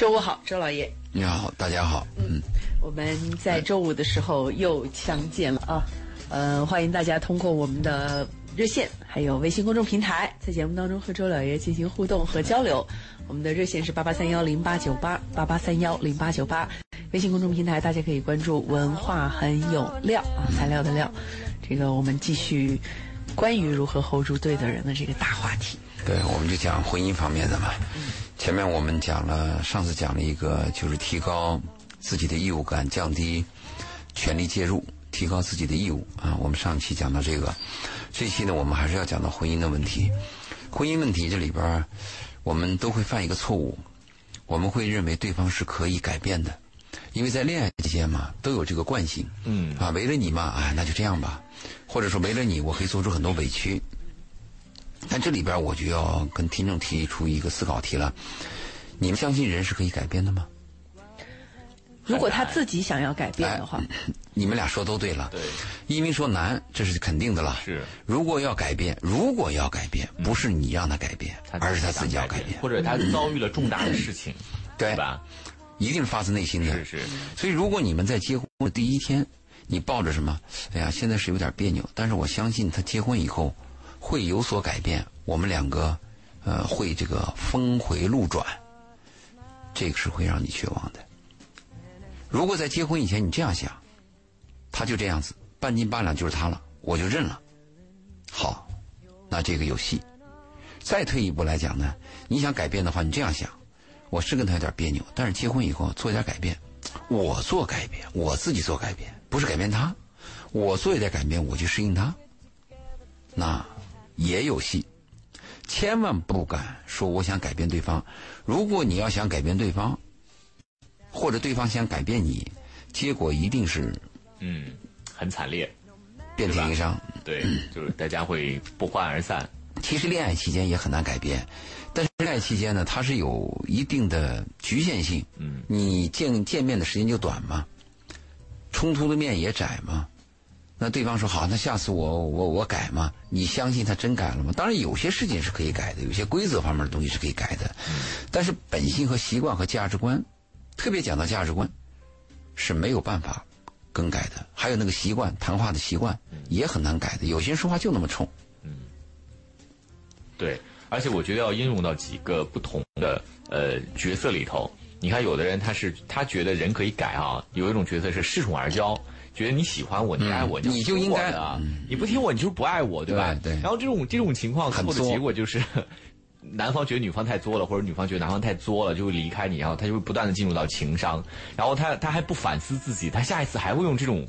周五好，周老爷。你好，大家好。嗯，我们在周五的时候又相见了啊。呃，欢迎大家通过我们的热线还有微信公众平台，在节目当中和周老爷进行互动和交流。我们的热线是八八三幺零八九八八八三幺零八九八，微信公众平台大家可以关注“文化很有料”啊，材料的料。这个我们继续关于如何 hold 住对的人的这个大话题。对，我们就讲婚姻方面的嘛。前面我们讲了，上次讲了一个，就是提高自己的义务感，降低权力介入，提高自己的义务啊。我们上期讲到这个，这期呢，我们还是要讲到婚姻的问题。婚姻问题这里边，我们都会犯一个错误，我们会认为对方是可以改变的，因为在恋爱期间嘛，都有这个惯性。嗯啊，为了你嘛，哎，那就这样吧，或者说为了你，我可以做出很多委屈。但这里边我就要跟听众提出一个思考题了：你们相信人是可以改变的吗？如果他自己想要改变的话，你们俩说都对了。对，一鸣说难，这是肯定的了。是，如果要改变，如果要改变，不是你让他改变，而是他自己要改改变，或者他遭遇了重大的事情，对吧？一定是发自内心的。是是。所以，如果你们在结婚的第一天，你抱着什么？哎呀，现在是有点别扭，但是我相信他结婚以后会有所改变。我们两个，呃，会这个峰回路转，这个是会让你绝望的。如果在结婚以前你这样想，他就这样子，半斤八两就是他了，我就认了。好，那这个有戏。再退一步来讲呢，你想改变的话，你这样想，我是跟他有点别扭，但是结婚以后做一点改变，我做改变，我自己做改变，不是改变他，我做一点改变，我去适应他，那也有戏。千万不敢说我想改变对方。如果你要想改变对方，或者对方想改变你，结果一定是嗯，很惨烈，遍体鳞伤。对，就是大家会不欢而散。其实恋爱期间也很难改变，但是恋爱期间呢，它是有一定的局限性。嗯，你见见面的时间就短嘛，冲突的面也窄嘛。那对方说好，那下次我我我改嘛？你相信他真改了吗？当然，有些事情是可以改的，有些规则方面的东西是可以改的，但是本性和习惯和价值观，特别讲到价值观，是没有办法更改的。还有那个习惯，谈话的习惯也很难改的。有些人说话就那么冲。嗯对，而且我觉得要应用到几个不同的呃角色里头。你看，有的人他是他觉得人可以改啊，有一种角色是恃宠而骄，觉得你喜欢我，你爱我，你就应该啊，你不听我，你就是不爱我，对吧？对。然后这种这种情况最后的结果就是，男方觉得女方太作了，或者女方觉得男方太作了，就会离开你，然后他就会不断的进入到情商，然后他他还不反思自己，他下一次还会用这种。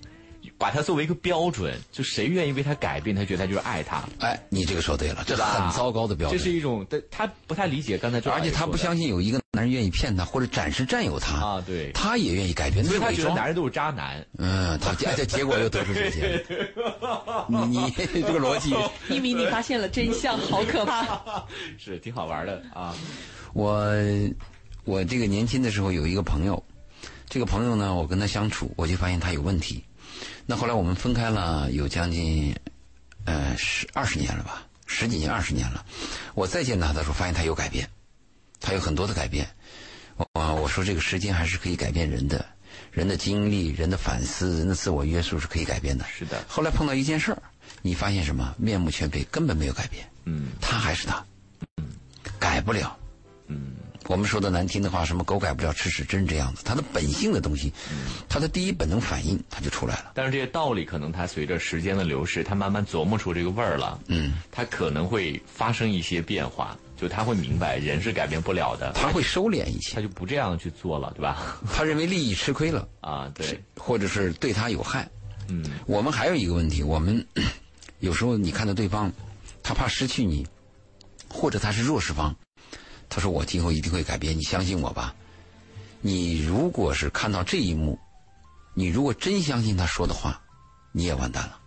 把它作为一个标准，就谁愿意为他改变，他觉得他就是爱他。哎，你这个说对了，这是很糟糕的标准。这是一种，他他不太理解刚才这，而且他不相信有一个男人愿意骗他或者暂时占有他啊，对，他也愿意改变，所以他觉得男人都是渣男。嗯，他这结果又得出这些。你你这个逻辑，一鸣，你发现了真相，好可怕。是挺好玩的啊。我我这个年轻的时候有一个朋友，这个朋友呢，我跟他相处，我就发现他有问题。那后来我们分开了有将近，呃十二十年了吧，十几年二十年了。我再见他的时候，发现他有改变，他有很多的改变。我我说这个时间还是可以改变人的，人的经历、人的反思、人的自我约束是可以改变的。是的。后来碰到一件事儿，你发现什么？面目全非，根本没有改变。嗯。他还是他。嗯。改不了。嗯。我们说的难听的话，什么狗改不了吃屎，真是这样子。他的本性的东西，他的第一本能反应，他就出来了。但是这些道理，可能他随着时间的流逝，他慢慢琢磨出这个味儿了。嗯，他可能会发生一些变化，就他会明白人是改变不了的。他会收敛一些，他就不这样去做了，对吧？他认为利益吃亏了 啊，对，或者是对他有害。嗯，我们还有一个问题，我们 有时候你看到对方，他怕失去你，或者他是弱势方。他说：“我今后一定会改变，你相信我吧。你如果是看到这一幕，你如果真相信他说的话，你也完蛋了。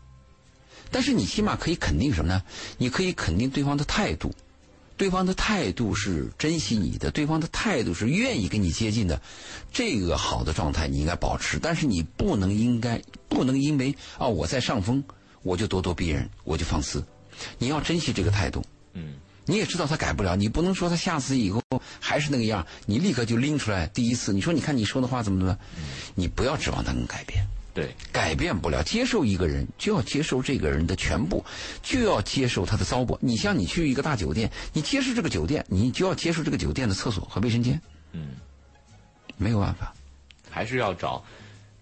但是你起码可以肯定什么呢？你可以肯定对方的态度，对方的态度是珍惜你的，对方的态度是愿意跟你接近的。这个好的状态你应该保持，但是你不能应该不能因为啊我在上风，我就咄咄逼人，我就放肆。你要珍惜这个态度。嗯。”你也知道他改不了，你不能说他下次以后还是那个样，你立刻就拎出来第一次，你说你看你说的话怎么怎么，你不要指望他能改变。对，改变不了，接受一个人就要接受这个人的全部，就要接受他的糟粕。你像你去一个大酒店，你接受这个酒店，你就要接受这个酒店的厕所和卫生间。嗯，没有办法，还是要找，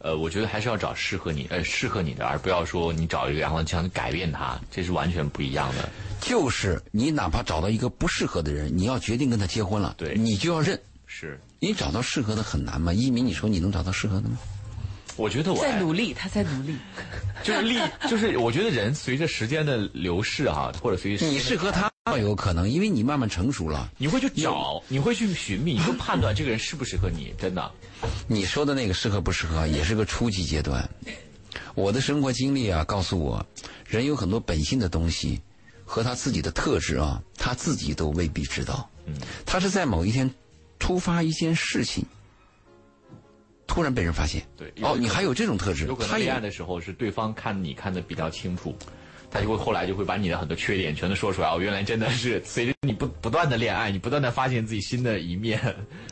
呃，我觉得还是要找适合你，呃，适合你的，而不要说你找一个然后想改变他，这是完全不一样的。就是你哪怕找到一个不适合的人，你要决定跟他结婚了，对你就要认。是，你找到适合的很难吗？一鸣，你说你能找到适合的吗？我觉得我在努力，他在努力。就是力，就是我觉得人随着时间的流逝哈、或者随着时你的适合他有可能，因为你慢慢成熟了。你会去找，你会去寻觅，你会判断这个人适不适合你，真的。你说的那个适合不适合，也是个初级阶段。我的生活经历啊，告诉我，人有很多本性的东西和他自己的特质啊，他自己都未必知道。嗯，他是在某一天突发一件事情，突然被人发现。对哦，你还有这种特质有可，能他也恋爱的时候是对方看你看的比较清楚，他就会后来就会把你的很多缺点全都说出来。哦，原来真的是随着你不不断的恋爱，你不断的发现自己新的一面，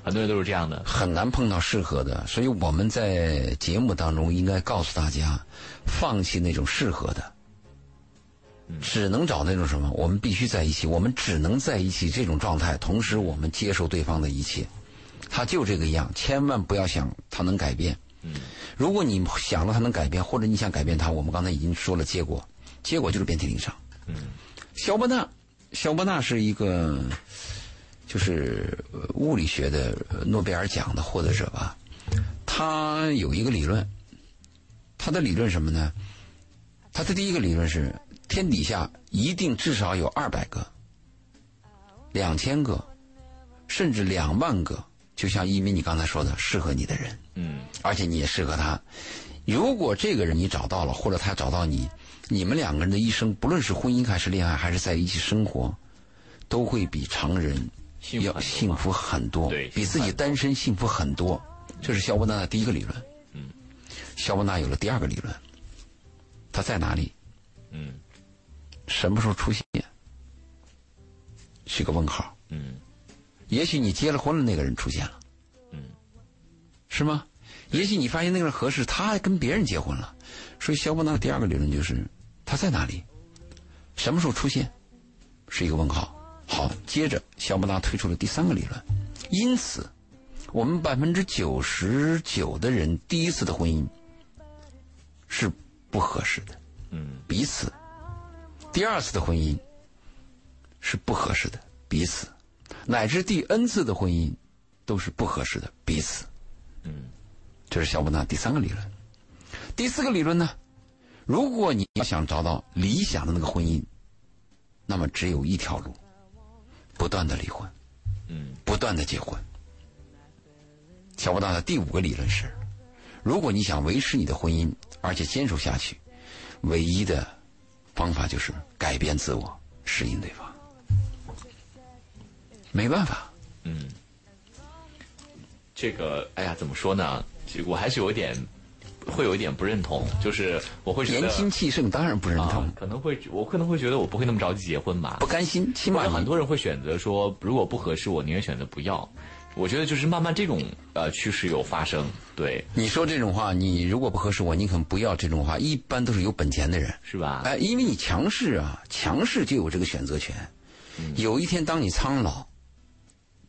很多人都是这样的。很难碰到适合的，所以我们在节目当中应该告诉大家，放弃那种适合的，只能找那种什么，我们必须在一起，我们只能在一起这种状态，同时我们接受对方的一切，他就这个样，千万不要想他能改变。如果你想了他能改变，或者你想改变他，我们刚才已经说了结果，结果就是遍体鳞伤。肖伯纳，肖伯纳是一个就是呃物理学的呃诺贝尔奖的获得者吧。他有一个理论，他的理论什么呢？他的第一个理论是天底下一定至少有二百个、两千个，甚至两万个，就像一鸣你刚才说的，适合你的人。嗯，而且你也适合他。如果这个人你找到了，或者他找到你，你们两个人的一生，不论是婚姻还是恋爱，还是在一起生活，都会比常人要幸福很多，对比自己单身幸福很多。这是肖伯纳的第一个理论。嗯，肖伯纳有了第二个理论，他在哪里？嗯什么时候出现？是个问号。嗯也许你结了婚了，那个人出现了，嗯，是吗？也许你发现那个人合适，他还跟别人结婚了。所以肖伯纳的第二个理论就是他在哪里，什么时候出现，是一个问号。好，接着肖伯纳推出了第三个理论，因此，我们百分之九十九的人第一次的婚姻是不合适的，嗯，彼此；第二次的婚姻是不合适的，彼此；乃至第 n 次的婚姻都是不合适的，彼此。嗯，这是小伯纳第三个理论。第四个理论呢？如果你要想找到理想的那个婚姻，那么只有一条路：不断的离婚，嗯，不断的结婚。小伯纳的第五个理论是：如果你想维持你的婚姻，而且坚守下去，唯一的方法就是改变自我，适应对方。没办法，嗯，这个，哎呀，怎么说呢？我还是有一点，会有一点不认同，就是我会觉得年轻气盛，当然不认同，啊，可能会，我可能会觉得我不会那么着急结婚吧不。甘心，起码很多人会选择说，如果不合适，我宁愿选择不要。我觉得就是慢慢这种呃趋势有发生，对，你说这种话，你如果不合适我，你可能不要这种话。一般都是有本钱的人，是吧？哎，因为你强势啊，强势就有这个选择权。有一天，当你苍老，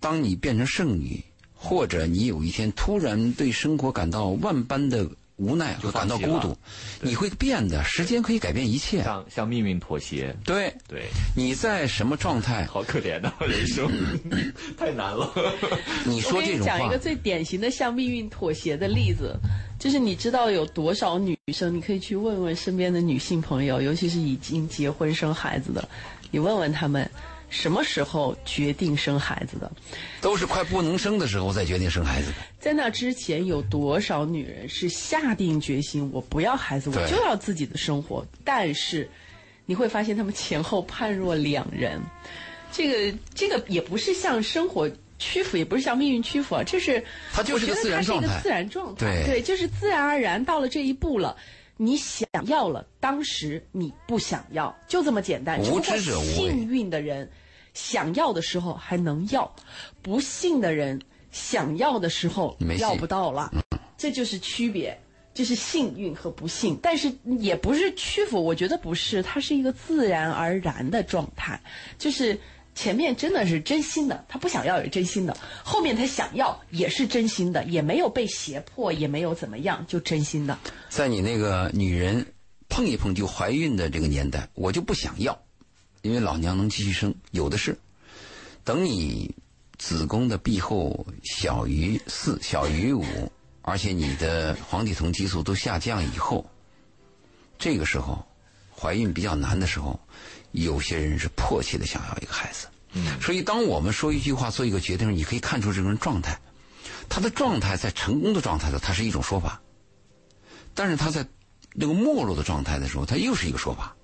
当你变成剩女，或者你有一天突然对生活感到万般的无奈和感到孤独，你会变的。时间可以改变一切。向向命运妥协，对，对，你在什么状态？好可怜呐、人生 太难了。你说这种话讲一个，最典型的向命运妥协的例子，就是你知道有多少女生，你可以去问问身边的女性朋友，尤其是已经结婚生孩子的，你问问他们什么时候决定生孩子的，都是快不能生的时候再决定生孩子的。在那之前有多少女人是下定决心，我不要孩子，我就要自己的生活，但是你会发现他们前后判若两人，这个这个也不是向生活。屈服也不是向命运屈服啊，这是它就是个我觉得自然状态它是一个自然状态，对就是自然而然到了这一步了。你想要了，当时你不想要，就这么简单。无知者无畏幸运的人，想要的时候还能要，不幸的人想要的时候要不到了，这就是区别。就是幸运和不幸，但是也不是屈服，我觉得不是，它是一个自然而然的状态。就是前面真的是真心的，他不想要也是真心的，后面他想要也是真心的，也没有被胁迫，也没有怎么样，就真心的。在你那个女人碰一碰就怀孕的这个年代，我就不想要，因为老娘能继续生，有的是。等你子宫的壁厚小于四，小于五。而且你的黄体酮激素都下降以后，这个时候怀孕比较难的时候，有些人是迫切的想要一个孩子。嗯，所以当我们说一句话、做一个决定，你可以看出这个人状态。他的状态在成功的状态的，他是一种说法；但是他在那个没落的状态的时候，他又是一个说法。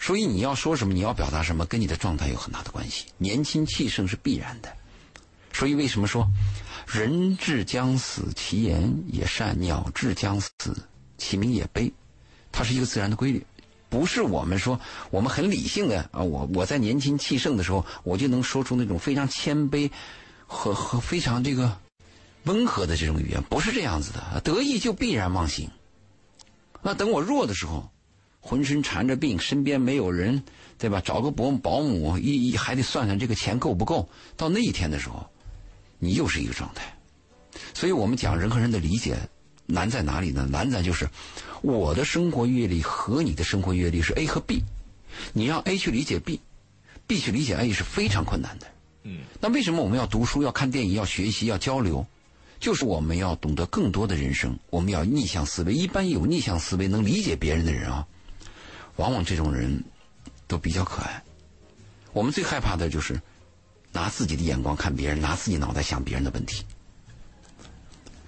所以你要说什么，你要表达什么，跟你的状态有很大的关系。年轻气盛是必然的。所以为什么说？人至将死，其言也善；鸟至将死，其鸣也悲。它是一个自然的规律，不是我们说我们很理性的啊。我我在年轻气盛的时候，我就能说出那种非常谦卑和和非常这个温和的这种语言，不是这样子的。得意就必然忘形。那等我弱的时候，浑身缠着病，身边没有人，对吧？找个保保姆，一一还得算算这个钱够不够。到那一天的时候。你又是一个状态，所以我们讲人和人的理解难在哪里呢？难在就是我的生活阅历和你的生活阅历是 A 和 B，你让 A 去理解 B，B 去理解 A 是非常困难的。嗯，那为什么我们要读书、要看电影、要学习、要交流？就是我们要懂得更多的人生，我们要逆向思维。一般有逆向思维、能理解别人的人啊，往往这种人都比较可爱。我们最害怕的就是。拿自己的眼光看别人，拿自己脑袋想别人的问题。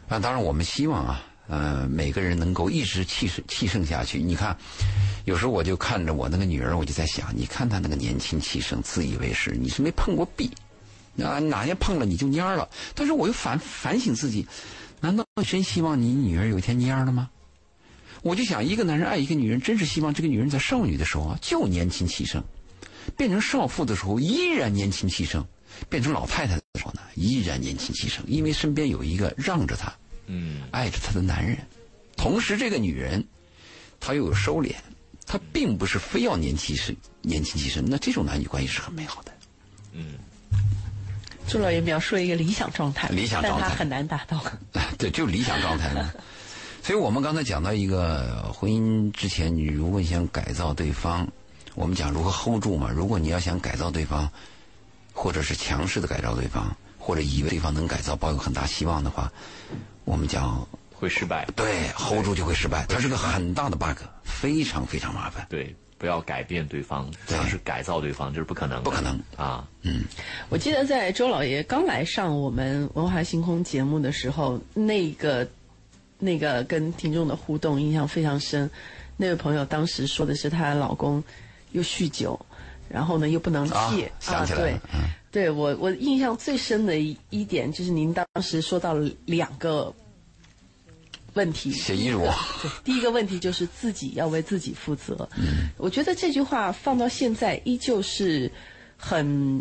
啊，当然我们希望啊，呃，每个人能够一直气盛气盛下去。你看，有时候我就看着我那个女儿，我就在想，你看她那个年轻气盛，自以为是，你是没碰过壁，啊，哪天碰了你就蔫了。但是我又反反省自己，难道真希望你女儿有一天蔫了吗？我就想，一个男人爱一个女人，真是希望这个女人在少女的时候啊，就年轻气盛。变成少妇的时候依然年轻气盛，变成老太太的时候呢依然年轻气盛，因为身边有一个让着她，嗯，爱着她的男人。同时，这个女人她又有收敛，她并不是非要年轻是年轻气盛，那这种男女关系是很美好的。嗯，朱老爷描述一个理想状态，理想状态很难达到。对，就理想状态呢。所以我们刚才讲到一个婚姻之前，你如果想改造对方。我们讲如何 hold 住嘛？如果你要想改造对方，或者是强势的改造对方，或者以为对方能改造，抱有很大希望的话，我们讲会失败。对，hold 住就会失败，它是个很大的 bug，非常非常麻烦。对，不要改变对方，尝试改造对方，这是不可能，不可能啊。嗯，我记得在周老爷刚来上我们文化星空节目的时候，那个那个跟听众的互动印象非常深。那位朋友当时说的是她老公。又酗酒，然后呢又不能戒啊！对，对我我印象最深的一一点就是您当时说到了两个问题。写遗嘱。对，第一个问题就是自己要为自己负责。嗯，我觉得这句话放到现在依旧是很，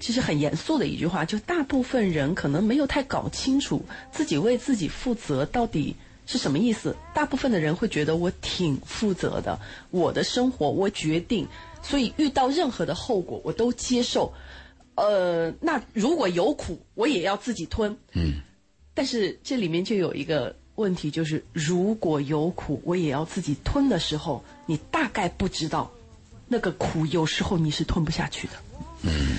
其实很严肃的一句话。就大部分人可能没有太搞清楚自己为自己负责到底。是什么意思？大部分的人会觉得我挺负责的，我的生活我决定，所以遇到任何的后果我都接受。呃，那如果有苦，我也要自己吞。嗯。但是这里面就有一个问题，就是如果有苦，我也要自己吞的时候，你大概不知道，那个苦有时候你是吞不下去的。嗯。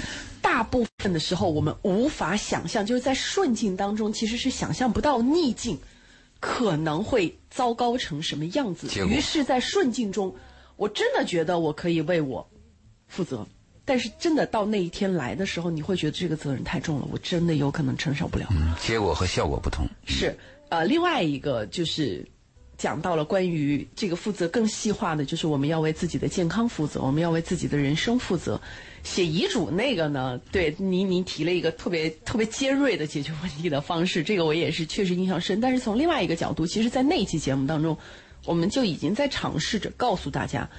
大部分的时候，我们无法想象，就是在顺境当中，其实是想象不到逆境。可能会糟糕成什么样子？于是，在顺境中，我真的觉得我可以为我负责。但是，真的到那一天来的时候，你会觉得这个责任太重了，我真的有可能承受不了。嗯结果和效果不同。是，呃，另外一个就是讲到了关于这个负责更细化的，就是我们要为自己的健康负责，我们要为自己的人生负责。写遗嘱那个呢？对，您您提了一个特别特别尖锐的解决问题的方式，这个我也是确实印象深。但是从另外一个角度，其实，在那期节目当中，我们就已经在尝试着告诉大家，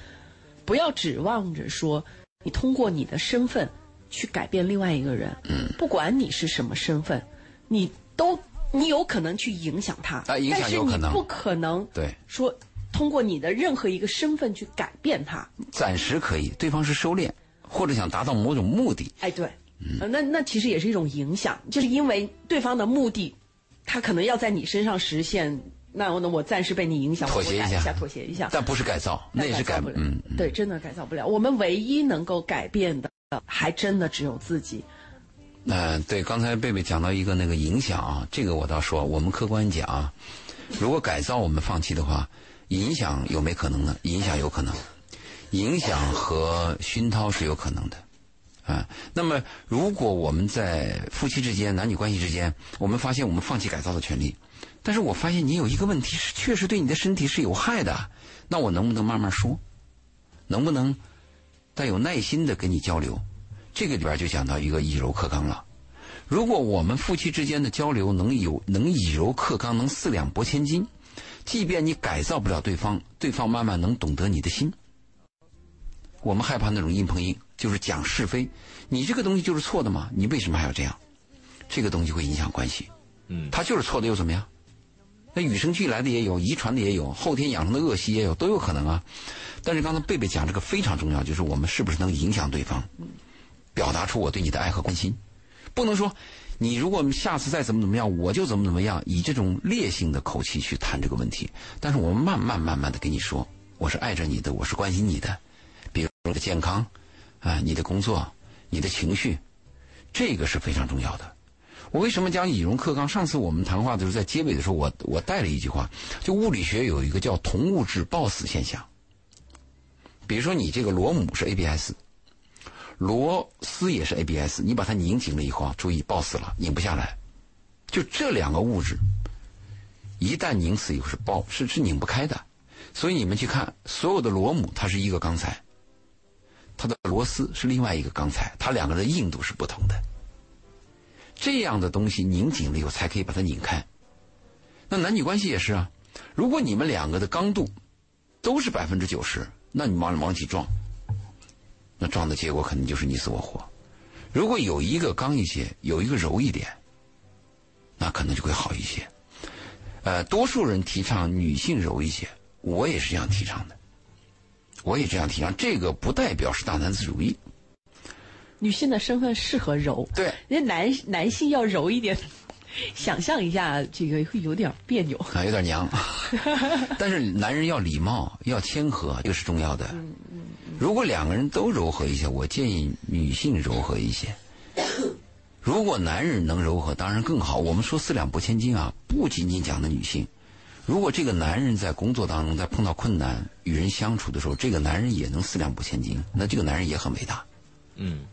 不要指望着说你通过你的身份去改变另外一个人。嗯，不管你是什么身份，你都你有可能去影响他，啊影响有可能但是你不可能对说通过你的任何一个身份去改变他。暂时可以，对方是收敛，或者想达到某种目的。哎，对，嗯那那其实也是一种影响，就是因为对方的目的，他可能要在你身上实现，那我呢，我暂时被你影响，妥协一下妥协一下，但不是改造，那也是改不了，嗯，嗯对，真的改造不了。我们唯一能够改变的，还真的只有自己。呃，对，刚才贝贝讲到一个那个影响啊，这个我倒说，我们客观讲啊，如果改造我们放弃的话，影响有没可能呢？影响有可能，影响和熏陶是有可能的，啊，那么如果我们在夫妻之间、男女关系之间，我们发现我们放弃改造的权利，但是我发现你有一个问题是确实对你的身体是有害的，那我能不能慢慢说？能不能带有耐心的跟你交流？这个里边就讲到一个以柔克刚了。如果我们夫妻之间的交流能有能以柔克刚，能四两拨千斤，即便你改造不了对方，对方慢慢能懂得你的心。我们害怕那种硬碰硬，就是讲是非。你这个东西就是错的嘛，你为什么还要这样？这个东西会影响关系。嗯他就是错的又怎么样？那与生俱来的也有，遗传的也有，后天养成的恶习也有，都有可能啊。但是刚才贝贝讲这个非常重要，就是我们是不是能影响对方，表达出我对你的爱和关心，不能说你如果下次再怎么怎么样，我就怎么怎么样，以这种烈性的口气去谈这个问题。但是我们慢慢慢慢的跟你说，我是爱着你的，我是关心你的，比如说你的健康，啊，你的工作，你的情绪，这个是非常重要的。我为什么讲以柔克刚？上次我们谈话的时候，在结尾的时候，我我带了一句话，就物理学有一个叫同物质抱死现象。比如说你这个螺母是 ABS，螺丝也是 ABS，你把它拧紧了以后啊，注意抱死了，拧不下来。就这两个物质，一旦拧死以后是抱是是拧不开的。所以你们去看所有的螺母，它是一个钢材，它的螺丝是另外一个钢材，它两个的硬度是不同的。这样的东西拧紧了以后，才可以把它拧开。那男女关系也是啊，如果你们两个的刚度都是百分之九十，那你往往起撞，那撞的结果肯定就是你死我活。如果有一个刚一些，有一个柔一点，那可能就会好一些。呃，多数人提倡女性柔一些，我也是这样提倡的，我也这样提倡。这个不代表是大男子主义，女性的身份适合柔，对，人家男男性要柔一点，想象一下，这个会有点别扭。啊，有点娘。但是男人要礼貌，要谦和，这个是重要的。如果两个人都柔和一些，我建议女性柔和一些。如果男人能柔和，当然更好。我们说四两拨千斤啊，不仅仅讲的女性。如果这个男人在工作当中，在碰到困难、与人相处的时候，这个男人也能四两拨千斤，那这个男人也很伟大，嗯。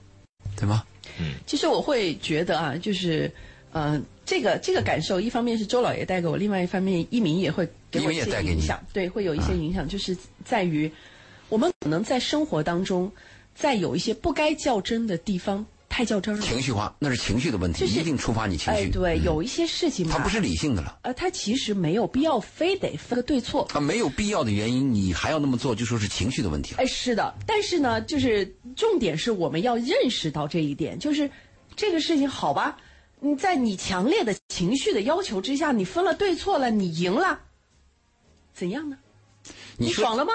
对吗？嗯。其实我会觉得啊，就是，呃，这个这个感受，一方面是周老爷带给我，另外一方面一鸣也会给一鸣我一些也带给你。啊影响，对，会有一些影响，就是在于我们可能在生活当中，在有一些不该较真的地方太较真了。情绪化，那是情绪的问题，就是一定触发你情绪。哎，对，嗯有一些事情吧，它不是理性的了。呃，它其实没有必要非得分个对错。他没有必要的原因，你还要那么做，就说是情绪的问题了。哎，是的，但是呢，就是重点是我们要认识到这一点，就是这个事情好吧，你在你强烈的情绪的要求之下，你分了对错了，你赢了，怎样呢？你说爽了吗？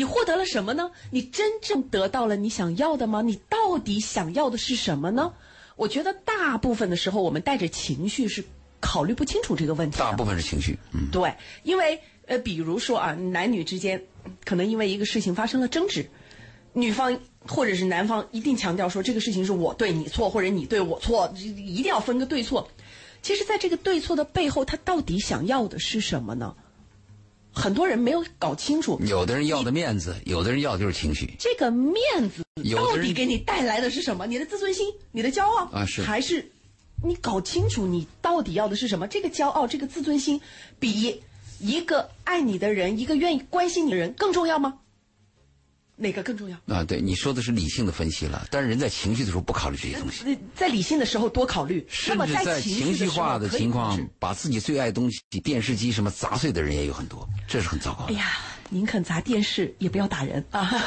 你获得了什么呢？你真正得到了你想要的吗？你到底想要的是什么呢？我觉得大部分的时候，我们带着情绪是考虑不清楚这个问题。大部分是情绪，嗯，对，因为呃，比如说啊，男女之间可能因为一个事情发生了争执，女方或者是男方一定强调说这个事情是我对你错，或者你对我错，一定要分个对错。其实，在这个对错的背后，他到底想要的是什么呢？很多人没有搞清楚，有的人要的面子，有的人要的就是情绪。这个面子到底给你带来的是什么？你的自尊心、你的骄傲啊是还是你搞清楚你到底要的是什么？这个骄傲、这个自尊心，比一个爱你的人、一个愿意关心你的人更重要吗？哪个更重要？啊，对，你说的是理性的分析了，但是人在情绪的时候不考虑这些东西，呃在理性的时候多考虑，那么甚至在情情绪化的情况，把自己最爱的东西，电视机什么砸碎的人也有很多，这是很糟糕的。哎呀，宁肯砸电视也不要打人啊！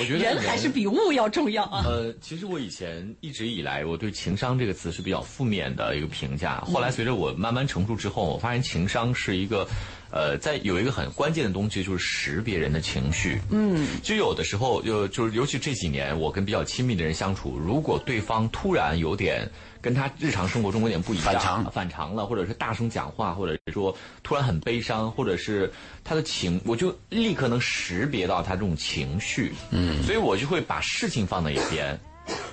我觉得人还是比物要重要啊。呃，其实我以前一直以来，我对情商这个词是比较负面的一个评价。后来随着我慢慢成熟之后，我发现情商是一个，呃，在有一个很关键的东西，就是识别人的情绪。嗯，就有的时候，就就是尤其这几年，我跟比较亲密的人相处，如果对方突然有点跟他日常生活中有点不一样，反常反常了，或者是大声讲话，或者是说突然很悲伤，或者是他的情，我就立刻能识别到他这种情绪。嗯，所以我就会把事情放在一边，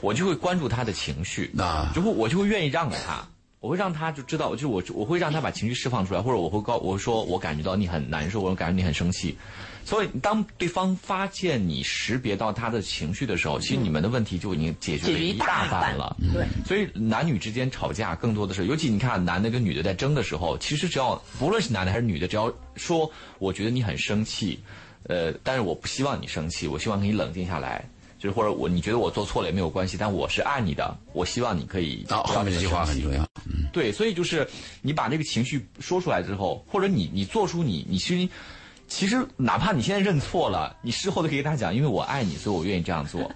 我就会关注他的情绪。啊就会我就会愿意让着他，我会让他就知道，就是我我会让他把情绪释放出来，或者我会告我说我感觉到你很难受，我感觉你很生气。所以，当对方发现你识别到他的情绪的时候，其实你们的问题就已经解决了一大大半半了。对，所以男女之间吵架更多的是，尤其你看男的跟女的在争的时候，其实只要不论是男的还是女的，只要说我觉得你很生气，呃，但是我不希望你生气，我希望你冷静下来。就是或者我你觉得我做错了也没有关系，但我是爱你的，我希望你可以啊，不要后面这句话很重要。嗯，对，所以就是你把那个情绪说出来之后，或者你你做出你你其实其实哪怕你现在认错了，你事后都可以跟他讲，因为我爱你，所以我愿意这样做，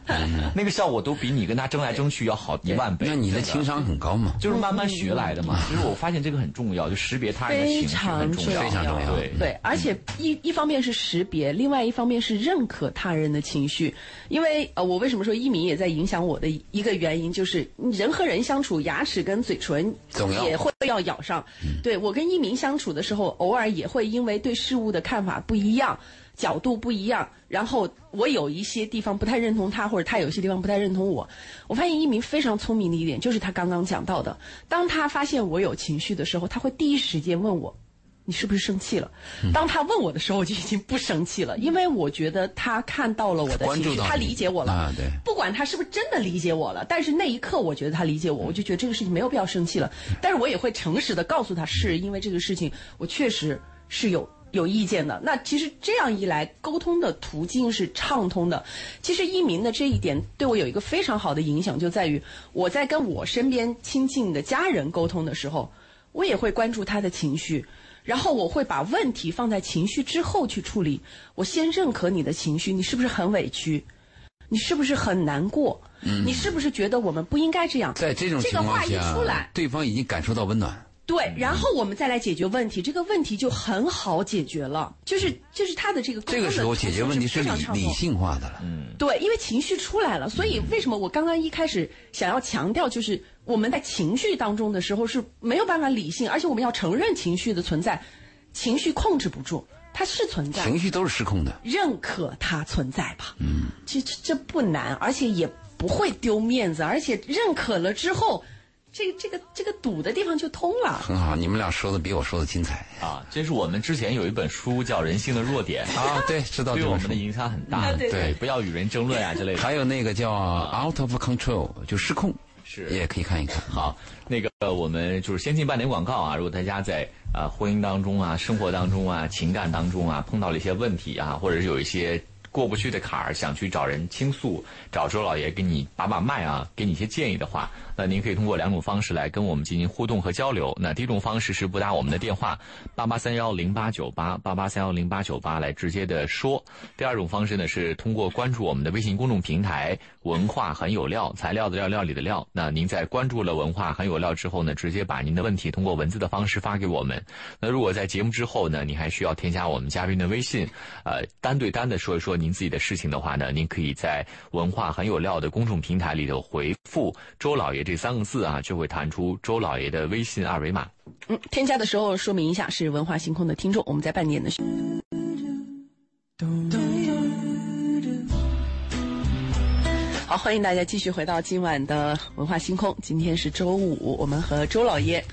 那个效果都比你跟他争来争去要好一万倍。那你的情商很高嘛？就是慢慢学来的嘛。其实我发现这个很重要，就识别他人的非情绪常很重要，非常重要对。对，而且一一方面是识别，另外一方面是认可他人的情绪。因为呃，我为什么说一鸣也在影响我的一个原因，就是人和人相处，牙齿跟嘴唇总要也会要咬上。对我跟一鸣相处的时候，偶尔也会因为对事物的看法不一样。角度不一样，然后我有一些地方不太认同他，或者他有些地方不太认同我。我发现一鸣非常聪明的一点，就是他刚刚讲到的，当他发现我有情绪的时候，他会第一时间问我。你是不是生气了？当他问我的时候，我就已经不生气了，因为我觉得他看到了我的情绪，他理解我了。啊对不管他是不是真的理解我了，但是那一刻我觉得他理解我，我就觉得这个事情没有必要生气了。但是我也会诚实的告诉他，是因为这个事情我确实是有有意见的。那其实这样一来，沟通的途径是畅通的。其实一鸣的这一点对我有一个非常好的影响，就在于我在跟我身边亲近的家人沟通的时候，我也会关注他的情绪。然后我会把问题放在情绪之后去处理。我先认可你的情绪，你是不是很委屈？你是不是很难过？你是不是觉得我们不应该这样？在这种这个话一情况下，出来，对方已经感受到温暖。对，然后我们再来解决问题，这个问题就很好解决了。就是就是他的这个的这个时候解决问题是理理性化的了。嗯对，因为情绪出来了，所以为什么我刚刚一开始想要强调，就是我们在情绪当中的时候是没有办法理性，而且我们要承认情绪的存在，情绪控制不住，它是存在，情绪都是失控的。认可它存在吧。嗯，这这这不难，而且也不会丢面子，而且认可了之后，这个这个这个堵的地方就通了。很好，你们俩说的比我说的精彩啊，这是我们之前有一本书叫《人性的弱点》，啊！对，知道对我们的。影响很大。对对不要与人争论啊之类的。还有那个叫 out of control，就失控，是也可以看一看。好，那个呃我们就是先进半点广告啊。如果大家在啊、呃婚姻当中啊、生活当中啊、情感当中啊碰到了一些问题啊，或者是有一些过不去的坎儿，想去找人倾诉，找周老爷给你把把脉啊，给你一些建议的话，那您可以通过两种方式来跟我们进行互动和交流。那第一种方式是拨打我们的电话八八三幺零八九八八八三幺零八九八来直接的说。第二种方式呢是通过关注我们的微信公众平台“文化很有料”，材料的料，料理的料。那您在关注了“文化很有料”之后呢，直接把您的问题通过文字的方式发给我们。那如果在节目之后呢，你还需要添加我们嘉宾的微信，呃，单对单的说一说您自己的事情的话呢，您可以在“文化很有料”的公众平台里头回复“周老爷”这三个字啊，就会弹出周老爷的微信二维码。嗯，添加的时候说明一下是文化星空的听众，我们在半点的时。好，欢迎大家继续回到今晚的文化星空。今天是周五，我们和周老爷，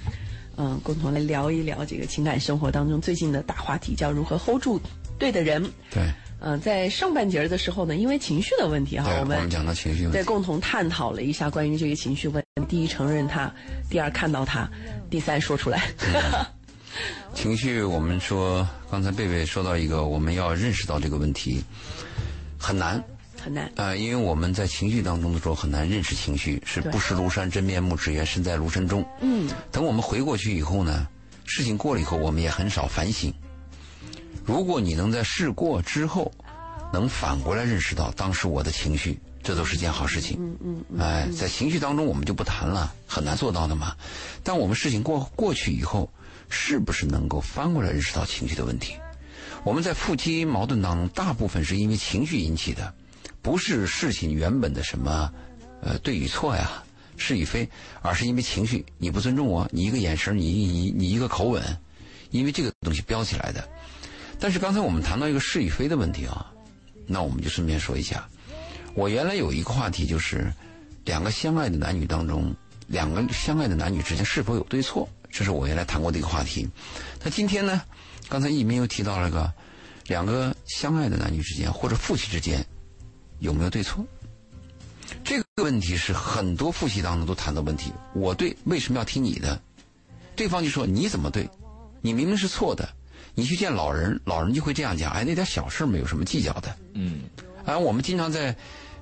嗯，共同来聊一聊这个情感生活当中最近的大话题，叫如何 hold 住对的人。对，嗯，在上半节儿的时候呢，因为情绪的问题哈，我们讲到情绪问题。对共同探讨了一下关于这个情绪问题。第一，承认它；第二，看到它；第三，说出来。情绪，我们说，刚才贝贝说到一个，我们要认识到这个问题很难。很难。呃，因为我们在情绪当中的时候很难认识情绪，是不识庐山真面目，只缘身在庐山中。嗯，等我们回过去以后呢，事情过了以后，我们也很少反省。如果你能在事过之后，能反过来认识到当时我的情绪，这都是件好事情。嗯嗯。哎，在情绪当中我们就不谈了，很难做到的嘛。但我们事情过过去以后，是不是能够翻过来认识到情绪的问题？我们在夫妻矛盾当中，大部分是因为情绪引起的，不是事情原本的什么呃对与错呀。是与非，而是因为情绪，你不尊重我，你一个眼神，你你你一个口吻，因为这个东西飙起来的。但是刚才我们谈到一个是与非的问题啊，那我们就顺便说一下，我原来有一个话题就是，两个相爱的男女当中，两个相爱的男女之间是否有对错，这是我原来谈过的一个话题。那今天呢，刚才一鸣又提到了个，两个相爱的男女之间或者夫妻之间有没有对错？这个问题是很多夫妻当中都谈的问题。我对为什么要听你的？对方就说你怎么对？你明明是错的。你去见老人，老人就会这样讲：哎，那点小事没有什么计较的。嗯。而我们经常在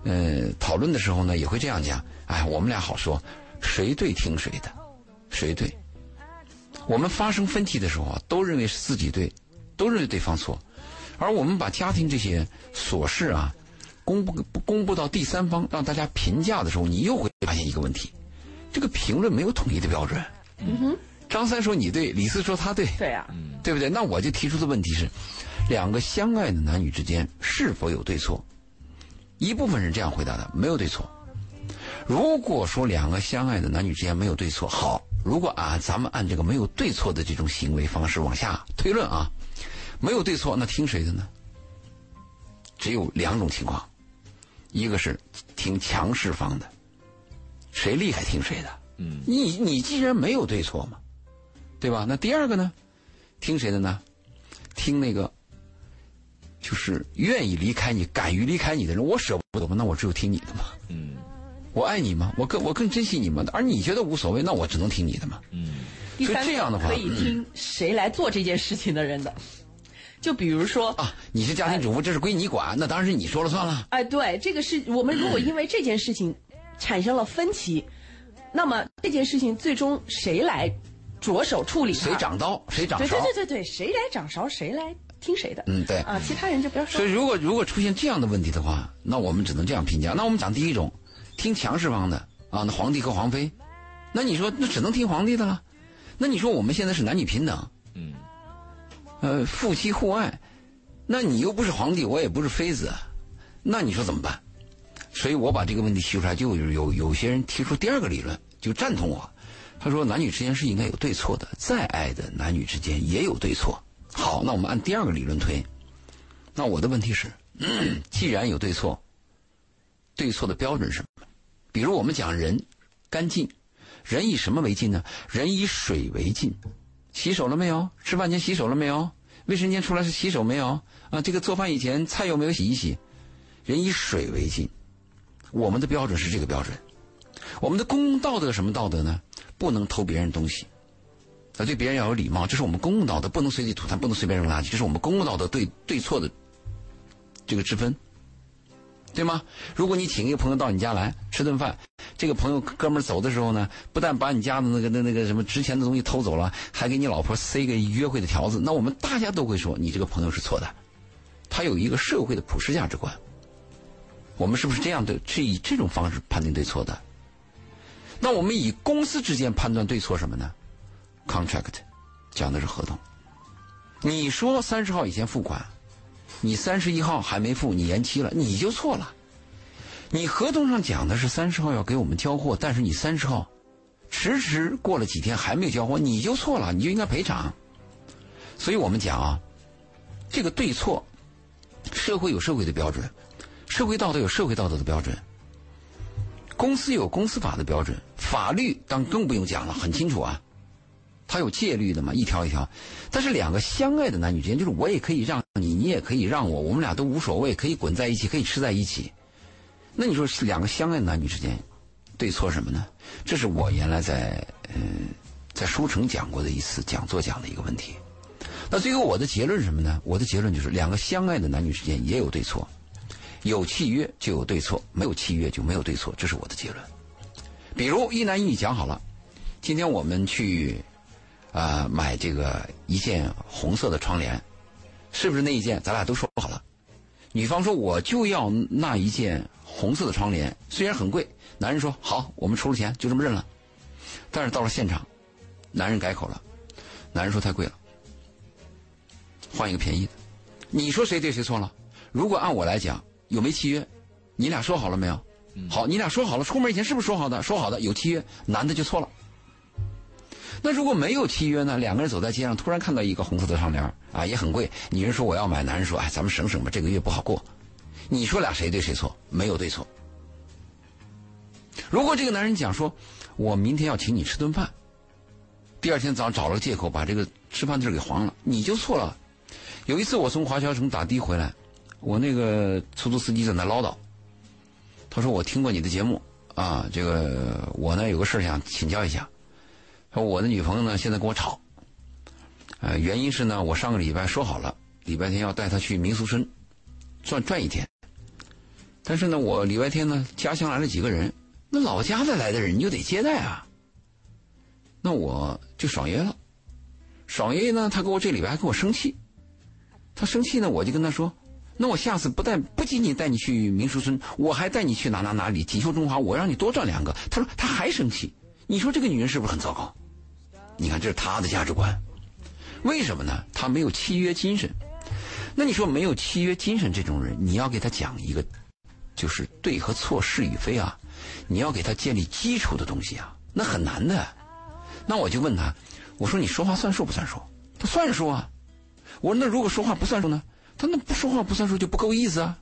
呃讨论的时候呢，也会这样讲：哎，我们俩好说，谁对听谁的，谁对。我们发生分歧的时候啊，都认为是自己对，都认为对方错。而我们把家庭这些琐事啊。公布公布到第三方让大家评价的时候，你又会发现一个问题：这个评论没有统一的标准。嗯哼，张三说你对，李四说他对，对呀，对不对？那我就提出的问题是：两个相爱的男女之间是否有对错？一部分人这样回答的，没有对错。如果说两个相爱的男女之间没有对错，好，如果啊，咱们按这个没有对错的这种行为方式往下推论啊，没有对错，那听谁的呢？只有两种情况。一个是听强势方的，谁厉害听谁的。嗯，你你既然没有对错嘛，对吧？那第二个呢，听谁的呢？听那个就是愿意离开你、敢于离开你的人。我舍不得嘛，那我只有听你的嘛。嗯，我爱你嘛，我更我更珍惜你嘛。而你觉得无所谓，那我只能听你的嘛。嗯，所以这样的话，可以听谁来做这件事情的人的。就比如说啊，你是家庭主妇，这是归你管，那当然是你说了算了。哎，对，这个是我们如果因为这件事情产生了分歧，那么这件事情最终谁来着手处理？谁掌刀，谁掌勺？对对对对对，谁来掌勺，谁来听谁的？嗯，对啊，其他人就不要说。所以，如果如果出现这样的问题的话，那我们只能这样评价。那我们讲第一种，听强势方的啊，那皇帝和皇妃，那你说那只能听皇帝的了？那你说我们现在是男女平等？嗯。呃，夫妻互爱，那你又不是皇帝，我也不是妃子，那你说怎么办？所以我把这个问题提出来，就有有些人提出第二个理论，就赞同我。他说，男女之间是应该有对错的，再爱的男女之间也有对错。好，那我们按第二个理论推。那我的问题是，既然有对错，对错的标准是什么？比如我们讲人干净，人以什么为净呢？人以水为净。洗手了没有？吃饭前洗手了没有？卫生间出来是洗手没有？啊，这个做饭以前菜有没有洗一洗？人以水为镜，我们的标准是这个标准。我们的公共道德什么道德呢？不能偷别人东西，啊，对别人要有礼貌，这是我们公共道德，不能随地吐痰，不能随便扔垃圾，这是我们公共道德对对错的这个之分。对吗？如果你请一个朋友到你家来吃顿饭，这个朋友哥们儿走的时候呢，不但把你家的那个那那个什么值钱的东西偷走了，还给你老婆塞个约会的条子，那我们大家都会说你这个朋友是错的，他有一个社会的普世价值观。我们是不是这样的？是以这种方式判定对错的？那我们以公司之间判断对错什么呢？Contract 讲的是合同。你说三十号以前付款。你三十一号还没付，你延期了，你就错了。你合同上讲的是三十号要给我们交货，但是你三十号迟迟过了几天还没有交货，你就错了，你就应该赔偿。所以我们讲啊，这个对错，社会有社会的标准，社会道德有社会道德的标准，公司有公司法的标准，法律当更不用讲了，很清楚啊。他有戒律的嘛，一条一条。但是两个相爱的男女之间，就是我也可以让你，你也可以让我，我们俩都无所谓，可以滚在一起，可以吃在一起。那你说两个相爱的男女之间，对错什么呢？这是我原来在嗯在书城讲过的一次讲座讲的一个问题。那最后我的结论什么呢？我的结论就是两个相爱的男女之间也有对错，有契约就有对错，没有契约就没有对错，这是我的结论。比如一男一女讲好了，今天我们去。啊，买这个一件红色的窗帘，是不是那一件？咱俩都说好了。女方说我就要那一件红色的窗帘，虽然很贵，男人说好，我们出了钱，就这么认了。但是到了现场，男人改口了，男人说太贵了，换一个便宜的。你说谁对谁错了？如果按我来讲，有没契约？你俩说好了没有？好，你俩说好了，出门以前是不是说好的？说好的，有契约，男的就错了。那如果没有契约呢？两个人走在街上，突然看到一个红色的窗帘啊，也很贵。女人说我要买，男人说哎，咱们省省吧，这个月不好过。你说俩谁对谁错？没有对错。如果这个男人讲说，我明天要请你吃顿饭，第二天早上找了个借口把这个吃饭地儿给黄了，你就错了。有一次我从华侨城打的回来，我那个出租司机在那唠叨，他说我听过你的节目啊，这个我呢有个事想请教一下。说我的女朋友呢，现在跟我吵，呃，原因是呢，我上个礼拜说好了，礼拜天要带她去民俗村转转一天。但是呢，我礼拜天呢，家乡来了几个人，那老家的来的人你就得接待啊。那我就爽约了，爽约呢，他给我这礼拜还跟我生气，他生气呢，我就跟他说，那我下次不带不仅仅带你去民俗村，我还带你去哪哪哪里锦绣中华，我让你多赚两个。他说他还生气，你说这个女人是不是很糟糕？你看，这是他的价值观，为什么呢？他没有契约精神。那你说没有契约精神这种人，你要给他讲一个，就是对和错、是与非啊，你要给他建立基础的东西啊，那很难的。那我就问他，我说你说话算数不算数？他算数啊。我说那如果说话不算数呢？他那不说话不算数就不够意思啊。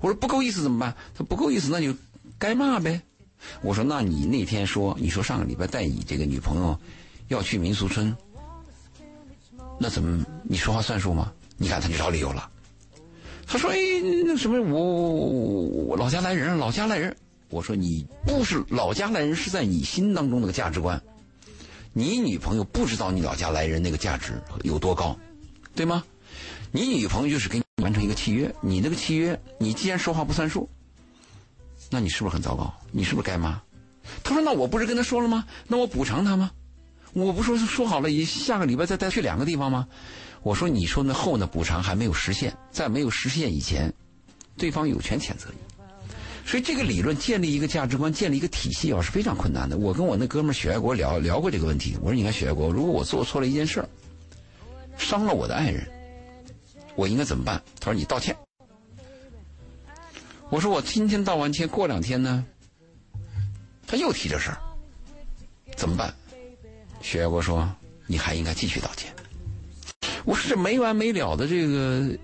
我说不够意思怎么办？他不够意思那就该骂呗。我说那你那天说，你说上个礼拜带你这个女朋友。要去民俗村，那怎么你说话算数吗？你看他就找理由了。他说：“哎，那什么，我我老家来人，老家来人。”我说：“你不是老家来人，是在你心当中那个价值观。你女朋友不知道你老家来人那个价值有多高，对吗？你女朋友就是给你完成一个契约，你那个契约，你既然说话不算数，那你是不是很糟糕？你是不是该骂？”他说：“那我不是跟他说了吗？那我补偿他吗？”我不说说好了，下个礼拜再带去两个地方吗？我说你说那后呢补偿还没有实现，在没有实现以前，对方有权谴责你。所以这个理论建立一个价值观，建立一个体系啊是非常困难的。我跟我那哥们许爱国聊聊过这个问题。我说你看许爱国，如果我做错了一件事儿，伤了我的爱人，我应该怎么办？他说你道歉。我说我今天道完歉，过两天呢，他又提这事儿，怎么办？徐爱国说：“你还应该继续道歉。”我说：“这没完没了的这个，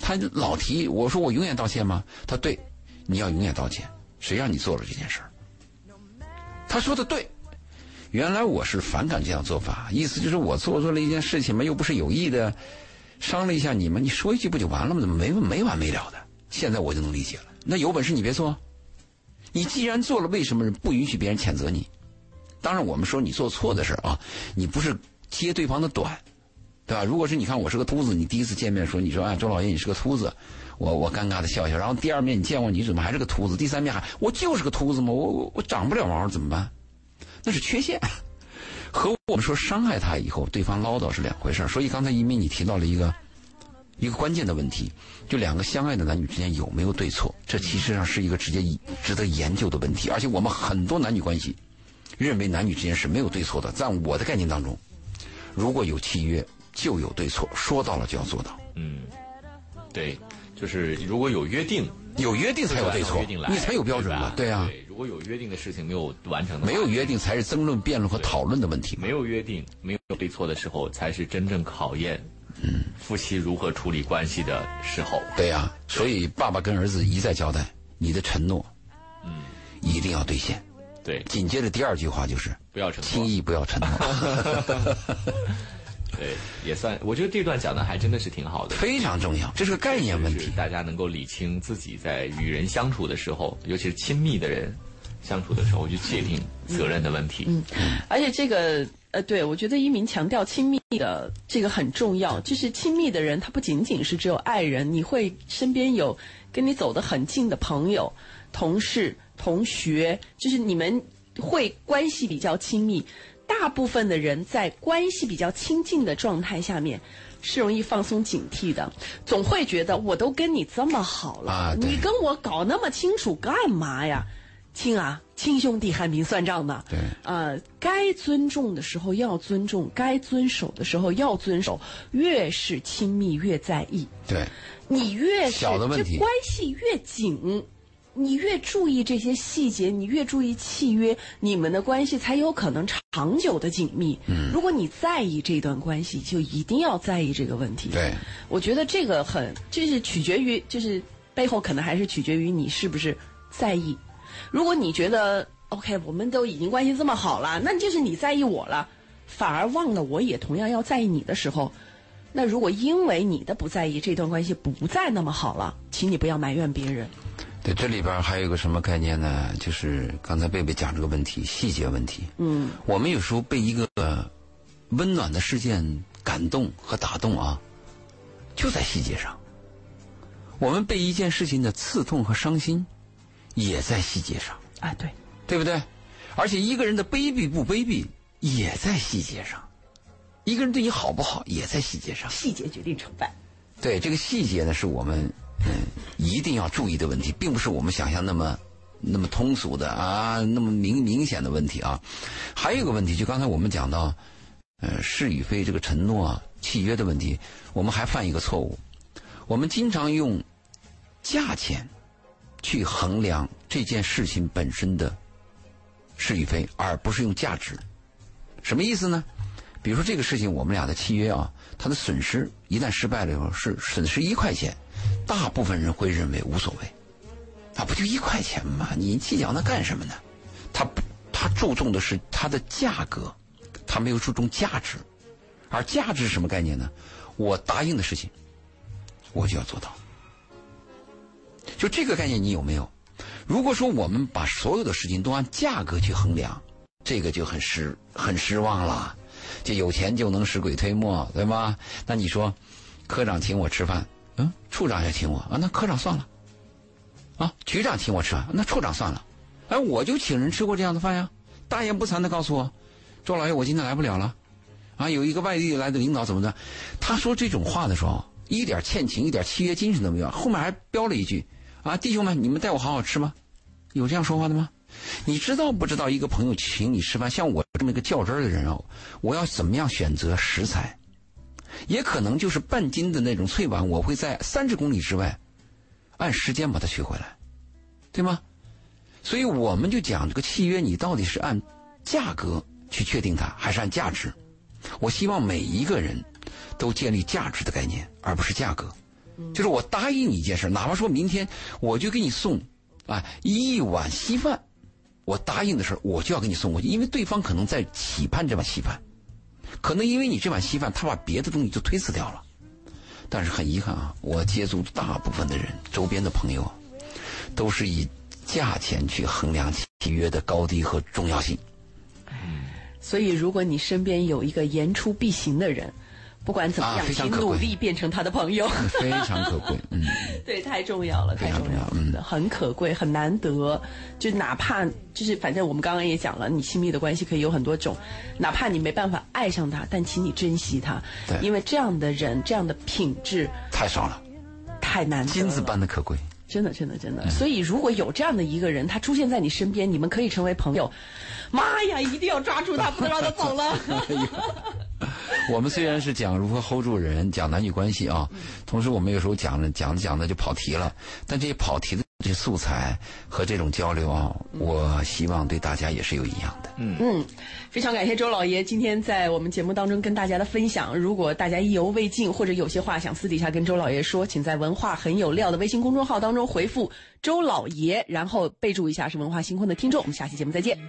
他老提。”我说：“我永远道歉吗？”他对，你要永远道歉。谁让你做了这件事儿？他说的对。原来我是反感这样做法，意思就是我做错了一件事情嘛，又不是有意的，商量一下你们，你说一句不就完了吗？怎么没没完没了的？现在我就能理解了。那有本事你别做。你既然做了，为什么不允许别人谴责你？当然，我们说你做错的事啊，你不是揭对方的短，对吧？如果是你看我是个秃子，你第一次见面说你说啊周老爷你是个秃子，我我尴尬的笑笑。然后第二面你见我你怎么还是个秃子？第三面还我就是个秃子嘛，我我我长不了毛怎么办？那是缺陷，和我们说伤害他以后对方唠叨是两回事所以刚才一鸣你提到了一个一个关键的问题，就两个相爱的男女之间有没有对错？这其实上是一个直接值得研究的问题，而且我们很多男女关系。认为男女之间是没有对错的，在我的概念当中，如果有契约就有对错，说到了就要做到。嗯，对，就是如果有约定，有约定才有对错，你才有标准嘛。对啊，如果有约定的事情没有完成的，没有约定才是争论、辩论和讨论的问题。没有约定、没有对错的时候，才是真正考验嗯夫妻如何处理关系的时候。对呀，所以爸爸跟儿子一再交代，你的承诺，嗯，一定要兑现。对，紧接着第二句话就是不要承轻易不要承诺。对，也算，我觉得这段讲的还真的是挺好的，非常重要，这是个概念问题，大家能够理清自己在与人相处的时候，尤其是亲密的人相处的时候，去界定责任的问题。嗯，而且这个呃，对我觉得一鸣强调亲密的这个很重要，就是亲密的人，他不仅仅是只有爱人，你会身边有跟你走得很近的朋友、同事。同学，就是你们会关系比较亲密，大大部分的人在关系比较亲近的状态下面，是容易放松警惕的，总会觉得我都跟你这么好了，啊你跟我搞那么清楚干嘛呀？亲啊，亲兄弟还明算账呢。对呃，该尊重的时候要尊重，该遵守的时候要遵守，越是亲密越在意。对，你越是这关系越紧，你越注意这些细节，你越注意契约，你们的关系才有可能长久的紧密。嗯，如果你在意这段关系，就一定要在意这个问题。对，我觉得这个很，就是取决于，就是背后可能还是取决于你是不是在意。如果你觉得 OK，我们都已经关系这么好了，那就是你在意我了，反而忘了我也同样要在意你的时候，那如果因为你的不在意，这段关系不再那么好了，请你不要埋怨别人。对，这里边还有一个什么概念呢？就是刚才贝贝讲这个问题，细节问题。嗯，我们有时候被一个呃温暖的事件感动和打动啊，就在细节上。我们被一件事情的刺痛和伤心，也在细节上，啊，对，对不对？而且一个人的卑鄙不卑鄙，也在细节上；一个人对你好不好，也在细节上。细节决定成败。对这个细节呢，是我们嗯嗯一定要注意的问题，并不是我们想象那么那么通俗的啊，那么明明显的问题啊。还有一个问题，就刚才我们讲到，呃，是与非这个承诺啊、契约的问题，我们还犯一个错误，我们经常用价钱去衡量这件事情本身的是与非，而不是用价值。什么意思呢？比如说这个事情，我们俩的契约啊，它的损失一旦失败了以后是损失一块钱，大部分人会认为无所谓，啊，不就一块钱吗？你计较那干什么呢？他不，他注重的是它的价格，他没有注重价值，而价值是什么概念呢？我答应的事情，我就要做到。就这个概念，你有没有？如果说我们把所有的事情都按价格去衡量，这个就很失很失望了。就有钱就能使鬼推磨，对吗？那你说，科长请我吃饭，嗯，处长也请我啊，那科长算了。啊，局长请我吃饭，那处长算了。哎，我就请人吃过这样的饭呀。大言不惭的告诉我，周老爷，我今天来不了了。啊，有一个外地来的领导怎么的？他说这种话的时候，一点欠情，一点契约精神都没有，后面还标了一句：啊，弟兄们，你们带我好好吃吗？有这样说话的吗？你知道不知道？一个朋友请你吃饭，像我这么一个较真的人哦，我要怎么样选择食材？也可能就是半斤的那种脆碗，我会在三十公里之外，按时间把它取回来，对吗？所以我们就讲这个契约，你到底是按价格去确定它，还是按价值？我希望每一个人都建立价值的概念，而不是价格。就是我答应你一件事，哪怕说明天我就给你送啊一碗稀饭。我答应的事我就要给你送过去，因为对方可能在期盼这碗稀饭，可能因为你这碗稀饭，他把别的东西就推辞掉了。但是很遗憾啊，我接触大部分的人，周边的朋友，都是以价钱去衡量契约的高低和重要性。所以，如果你身边有一个言出必行的人，不管怎么样，请努力变成他的朋友。非常可贵，嗯，对，太重要了，太重要了，嗯很可贵，很难得。就哪怕就是，反正我们刚刚也讲了，你亲密的关系可以有很多种，哪怕你没办法爱上他，但请你珍惜他，对因为这样的人，这样的品质太少了，太难金子般的可贵。真的，真的，真的。所以，如果有这样的一个人，他出现在你身边，你们可以成为朋友。妈呀，一定要抓住他，不能让他走了。我们虽然是讲如何 hold 住人，讲男女关系啊，嗯同时我们有时候讲着讲着讲着就跑题了，但这些跑题的这素材和这种交流啊，我希望对大家也是有营养的。嗯嗯，非常感谢周老爷今天在我们节目当中跟大家的分享。如果大家意犹未尽，或者有些话想私底下跟周老爷说，请在“文化很有料”的微信公众号当中回复“周老爷”，然后备注一下是文化星空的听众。我们下期节目再见。